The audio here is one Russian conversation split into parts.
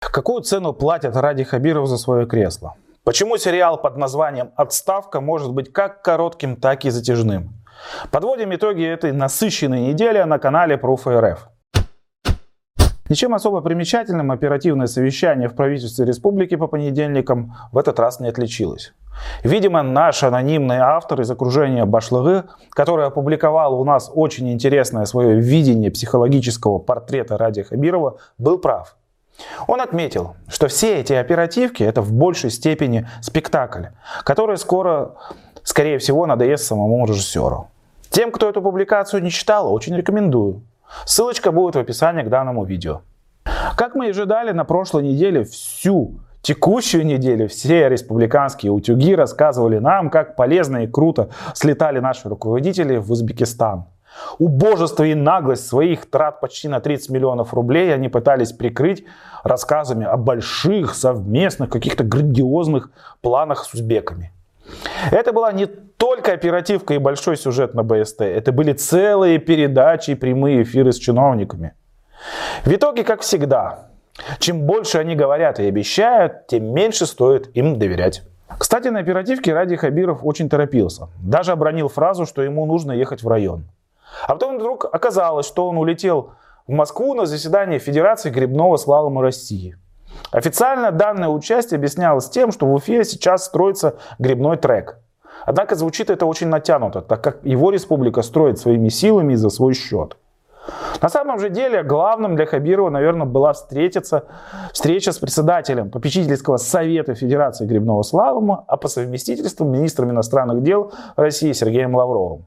Какую цену платят Ради Хабиров за свое кресло? Почему сериал под названием «Отставка» может быть как коротким, так и затяжным? Подводим итоги этой насыщенной недели на канале Proof.rf. Ничем особо примечательным оперативное совещание в правительстве республики по понедельникам в этот раз не отличилось. Видимо, наш анонимный автор из окружения Башлагы, который опубликовал у нас очень интересное свое видение психологического портрета Ради Хабирова, был прав. Он отметил, что все эти оперативки это в большей степени спектакль, который скоро, скорее всего, надоест самому режиссеру. Тем, кто эту публикацию не читал, очень рекомендую. Ссылочка будет в описании к данному видео. Как мы и ожидали, на прошлой неделе всю текущую неделю все республиканские утюги рассказывали нам, как полезно и круто слетали наши руководители в Узбекистан. Убожество и наглость своих трат почти на 30 миллионов рублей они пытались прикрыть рассказами о больших совместных каких-то грандиозных планах с узбеками. Это была не только оперативка и большой сюжет на БСТ, это были целые передачи и прямые эфиры с чиновниками. В итоге, как всегда, чем больше они говорят и обещают, тем меньше стоит им доверять. Кстати, на оперативке Ради Хабиров очень торопился. Даже обронил фразу, что ему нужно ехать в район. А потом вдруг оказалось, что он улетел в Москву на заседание Федерации грибного слалома России. Официально данное участие объяснялось тем, что в Уфе сейчас строится грибной трек. Однако звучит это очень натянуто, так как его республика строит своими силами и за свой счет. На самом же деле главным для Хабирова, наверное, была встретиться, встреча с председателем попечительского совета Федерации грибного слалома, а по совместительству министром иностранных дел России Сергеем Лавровым.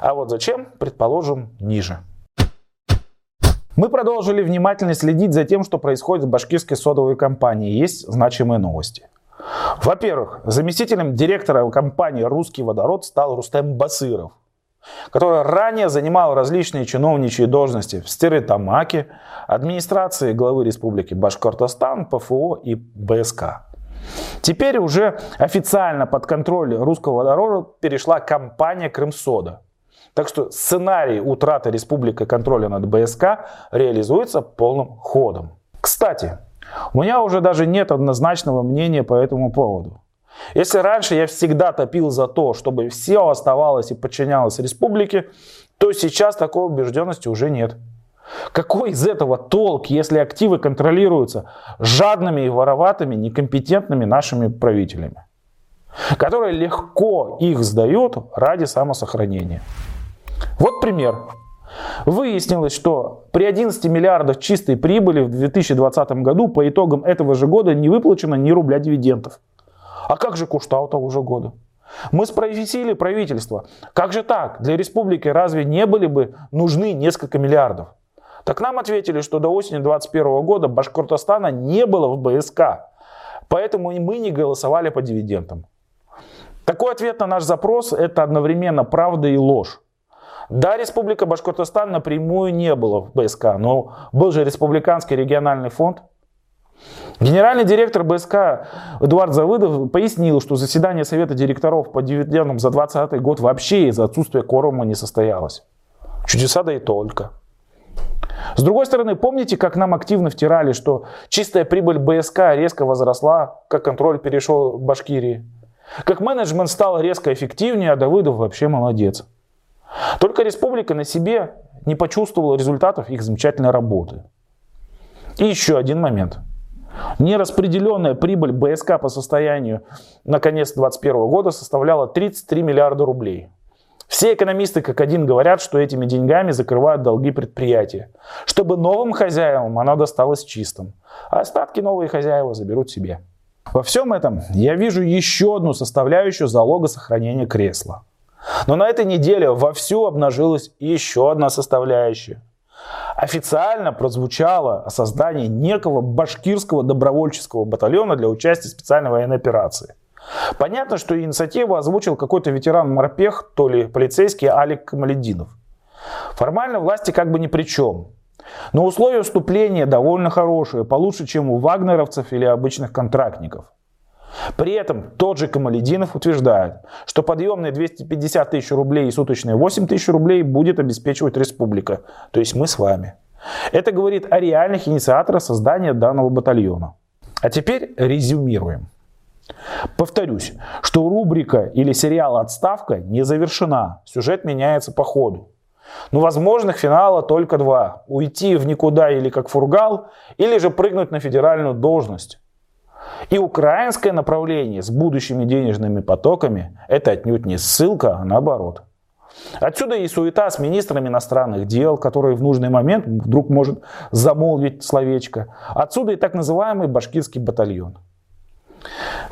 А вот зачем, предположим, ниже. Мы продолжили внимательно следить за тем, что происходит в башкирской содовой компании. Есть значимые новости. Во-первых, заместителем директора компании «Русский водород» стал Рустем Басыров, который ранее занимал различные чиновничьи должности в Стеретамаке, администрации главы Республики Башкортостан, ПФО и БСК. Теперь уже официально под контроль русского водорода перешла компания «Крымсода», так что сценарий утраты республики контроля над БСК реализуется полным ходом. Кстати, у меня уже даже нет однозначного мнения по этому поводу. Если раньше я всегда топил за то, чтобы все оставалось и подчинялось республике, то сейчас такой убежденности уже нет. Какой из этого толк, если активы контролируются жадными и вороватыми, некомпетентными нашими правителями, которые легко их сдают ради самосохранения? Вот пример. Выяснилось, что при 11 миллиардах чистой прибыли в 2020 году по итогам этого же года не выплачено ни рубля дивидендов. А как же Куштау того же года? Мы спросили правительство, как же так? Для республики разве не были бы нужны несколько миллиардов? Так нам ответили, что до осени 2021 года Башкортостана не было в БСК. Поэтому мы не голосовали по дивидендам. Такой ответ на наш запрос – это одновременно правда и ложь. Да, Республика Башкортостан напрямую не было в БСК, но был же Республиканский региональный фонд. Генеральный директор БСК Эдуард Завыдов пояснил, что заседание Совета директоров по дивидендам за 2020 год вообще из-за отсутствия кворума не состоялось. Чудеса да и только. С другой стороны, помните, как нам активно втирали, что чистая прибыль БСК резко возросла, как контроль перешел в Башкирии? Как менеджмент стал резко эффективнее, а Давыдов вообще молодец. Только республика на себе не почувствовала результатов их замечательной работы. И еще один момент. Нераспределенная прибыль БСК по состоянию на конец 2021 года составляла 33 миллиарда рублей. Все экономисты как один говорят, что этими деньгами закрывают долги предприятия, чтобы новым хозяевам оно досталось чистым, а остатки новые хозяева заберут себе. Во всем этом я вижу еще одну составляющую залога сохранения кресла – но на этой неделе вовсю обнажилась еще одна составляющая. Официально прозвучало о создании некого башкирского добровольческого батальона для участия в специальной военной операции. Понятно, что инициативу озвучил какой-то ветеран-морпех, то ли полицейский Алик Камалединов. Формально власти как бы ни при чем. Но условия вступления довольно хорошие, получше, чем у вагнеровцев или обычных контрактников. При этом тот же Камалединов утверждает, что подъемные 250 тысяч рублей и суточные 8 тысяч рублей будет обеспечивать республика, то есть мы с вами. Это говорит о реальных инициаторах создания данного батальона. А теперь резюмируем. Повторюсь, что рубрика или сериал «Отставка» не завершена, сюжет меняется по ходу. Но возможных финала только два. Уйти в никуда или как фургал, или же прыгнуть на федеральную должность. И украинское направление с будущими денежными потоками – это отнюдь не ссылка, а наоборот. Отсюда и суета с министром иностранных дел, который в нужный момент вдруг может замолвить словечко. Отсюда и так называемый башкирский батальон.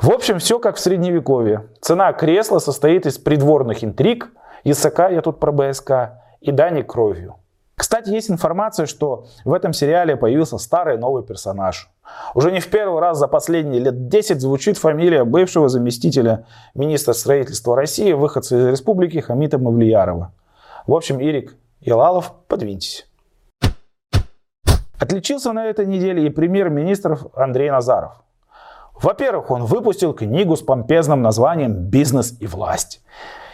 В общем, все как в средневековье. Цена кресла состоит из придворных интриг, языка, я тут про БСК, и дани кровью. Кстати, есть информация, что в этом сериале появился старый новый персонаж. Уже не в первый раз за последние лет 10 звучит фамилия бывшего заместителя министра строительства России, выходца из республики Хамита Мавлиярова. В общем, Ирик Ялалов, подвиньтесь. Отличился на этой неделе и премьер-министр Андрей Назаров. Во-первых, он выпустил книгу с помпезным названием «Бизнес и власть».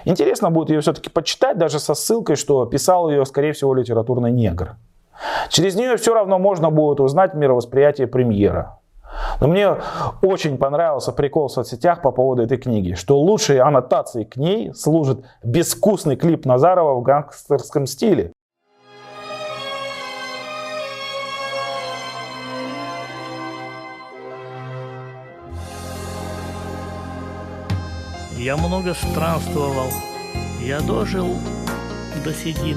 Интересно будет ее все-таки почитать, даже со ссылкой, что писал ее, скорее всего, литературный негр. Через нее все равно можно будет узнать мировосприятие премьера. Но мне очень понравился прикол в соцсетях по поводу этой книги, что лучшей аннотацией к ней служит безвкусный клип Назарова в гангстерском стиле. Я много странствовал, я дожил до седин.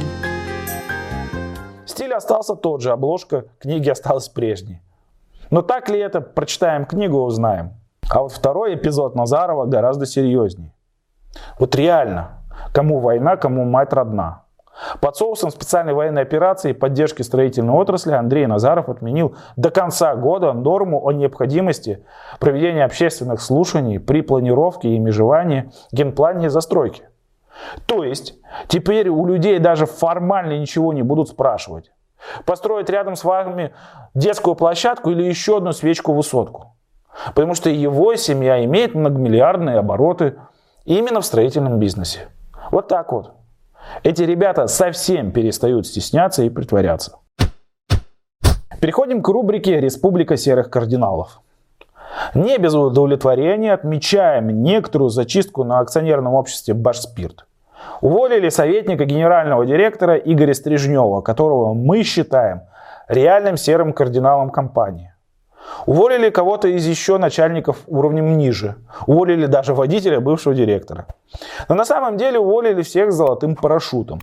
Стиль остался тот же, обложка книги осталась прежней. Но так ли это, прочитаем книгу, узнаем. А вот второй эпизод Назарова гораздо серьезнее. Вот реально, кому война, кому мать родна. Под соусом специальной военной операции и поддержки строительной отрасли Андрей Назаров отменил до конца года норму о необходимости проведения общественных слушаний при планировке и межевании генплане застройки. То есть теперь у людей даже формально ничего не будут спрашивать. Построить рядом с вами детскую площадку или еще одну свечку-высотку. Потому что его семья имеет многомиллиардные обороты именно в строительном бизнесе. Вот так вот. Эти ребята совсем перестают стесняться и притворяться. Переходим к рубрике «Республика серых кардиналов». Не без удовлетворения отмечаем некоторую зачистку на акционерном обществе «Башспирт». Уволили советника генерального директора Игоря Стрижнева, которого мы считаем реальным серым кардиналом компании. Уволили кого-то из еще начальников уровнем ниже. Уволили даже водителя бывшего директора. Но на самом деле уволили всех с золотым парашютом.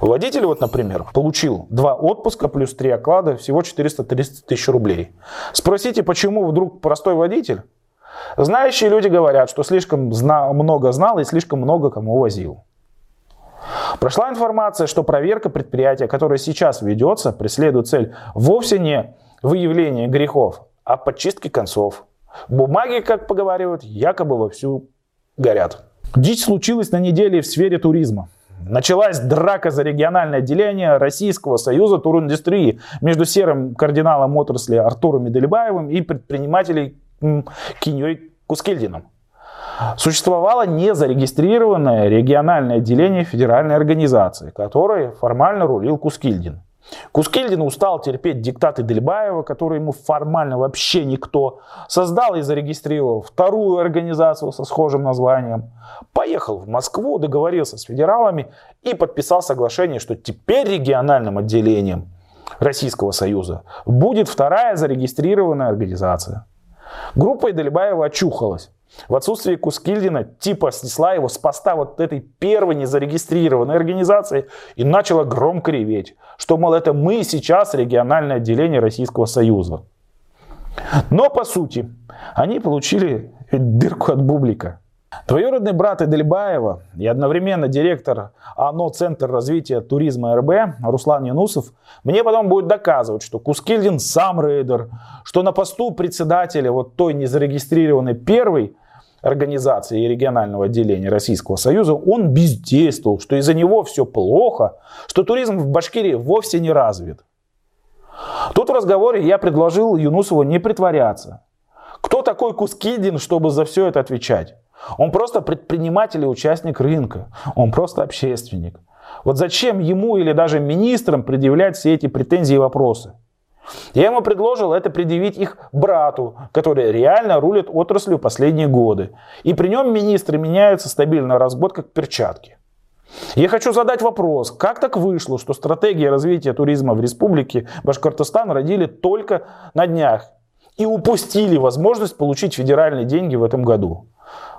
Водитель, вот, например, получил два отпуска плюс три оклада, всего 430 тысяч рублей. Спросите, почему вдруг простой водитель? Знающие люди говорят, что слишком зна- много знал и слишком много кому возил. Прошла информация, что проверка предприятия, которое сейчас ведется, преследует цель вовсе не выявления грехов, а подчистки концов. Бумаги, как поговаривают, якобы вовсю горят. Дичь случилась на неделе в сфере туризма. Началась драка за региональное отделение Российского союза туриндустрии между серым кардиналом отрасли Артуром Медельбаевым и предпринимателем Киньей Кускельдином. Существовало незарегистрированное региональное отделение федеральной организации, которой формально рулил Кускильдин. Кускильдин устал терпеть диктаты Дельбаева, который ему формально вообще никто. Создал и зарегистрировал вторую организацию со схожим названием. Поехал в Москву, договорился с федералами и подписал соглашение, что теперь региональным отделением Российского Союза будет вторая зарегистрированная организация. Группа Идельбаева очухалась. В отсутствие Кускильдина типа снесла его с поста вот этой первой незарегистрированной организации и начала громко реветь, что, мол, это мы сейчас региональное отделение Российского Союза. Но, по сути, они получили дырку от бублика. Двоюродный брат Эдельбаева и одновременно директор АНО Центр развития туризма РБ Руслан Янусов мне потом будет доказывать, что Кускильдин сам рейдер, что на посту председателя вот той незарегистрированной первой организации и регионального отделения Российского Союза, он бездействовал, что из-за него все плохо, что туризм в Башкирии вовсе не развит. Тут в разговоре я предложил Юнусову не притворяться. Кто такой Кускидин, чтобы за все это отвечать? Он просто предприниматель и участник рынка. Он просто общественник. Вот зачем ему или даже министрам предъявлять все эти претензии и вопросы? Я ему предложил это предъявить их брату, который реально рулит отраслью последние годы. И при нем министры меняются стабильно раз в год, как перчатки. Я хочу задать вопрос, как так вышло, что стратегия развития туризма в республике Башкортостан родили только на днях и упустили возможность получить федеральные деньги в этом году?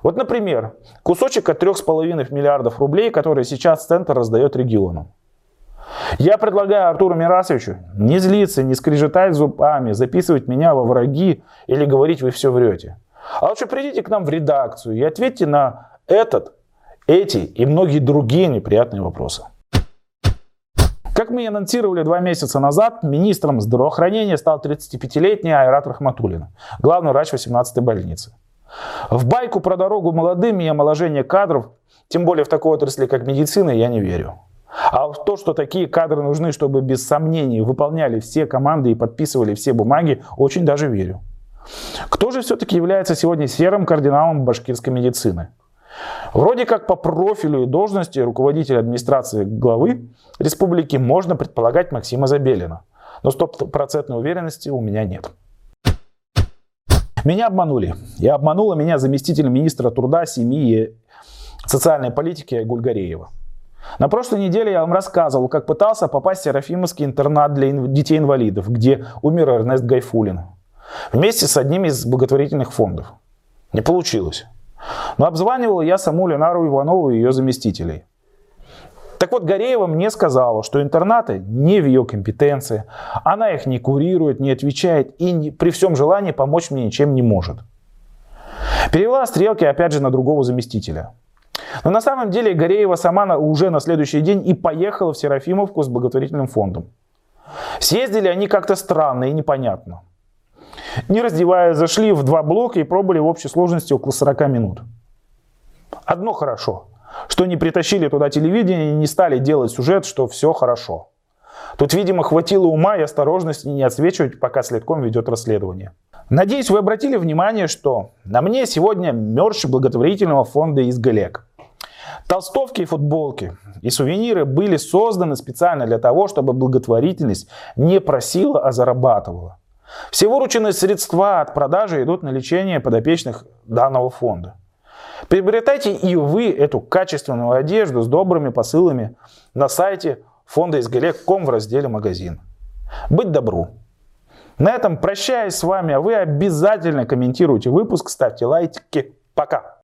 Вот, например, кусочек от 3,5 миллиардов рублей, который сейчас Центр раздает регионам. Я предлагаю Артуру Мирасовичу не злиться, не скрежетать зубами, записывать меня во враги или говорить вы все врете. А лучше придите к нам в редакцию и ответьте на этот, эти и многие другие неприятные вопросы. Как мы и анонсировали два месяца назад, министром здравоохранения стал 35-летний Айрат Рахматуллин, главный врач 18-й больницы. В байку про дорогу молодым и омоложение кадров, тем более в такой отрасли, как медицина, я не верю. А то, что такие кадры нужны, чтобы без сомнений выполняли все команды и подписывали все бумаги, очень даже верю. Кто же все-таки является сегодня серым кардиналом башкирской медицины? Вроде как по профилю и должности руководителя администрации главы республики можно предполагать Максима Забелина. Но стопроцентной уверенности у меня нет. Меня обманули. И обманула меня заместитель министра труда, семьи и социальной политики Гульгареева. На прошлой неделе я вам рассказывал, как пытался попасть в Серафимовский интернат для детей-инвалидов, где умер Эрнест Гайфулин. Вместе с одним из благотворительных фондов. Не получилось. Но обзванивал я саму Ленару Иванову и ее заместителей. Так вот, Гореева мне сказала, что интернаты не в ее компетенции. Она их не курирует, не отвечает и не, при всем желании помочь мне ничем не может. Перевела стрелки опять же на другого заместителя. Но на самом деле Гореева сама уже на следующий день и поехала в Серафимовку с благотворительным фондом. Съездили они как-то странно и непонятно. Не раздеваясь, зашли в два блока и пробыли в общей сложности около 40 минут. Одно хорошо, что не притащили туда телевидение и не стали делать сюжет, что все хорошо. Тут, видимо, хватило ума и осторожности не отсвечивать, пока следком ведет расследование. Надеюсь, вы обратили внимание, что на мне сегодня мерч благотворительного фонда из Галек. Толстовки и футболки и сувениры были созданы специально для того, чтобы благотворительность не просила, а зарабатывала. Все вырученные средства от продажи идут на лечение подопечных данного фонда. Приобретайте и вы эту качественную одежду с добрыми посылами на сайте фонда изгалек.ком в разделе «Магазин». Быть добру! На этом прощаюсь с вами, а вы обязательно комментируйте выпуск, ставьте лайки. Пока!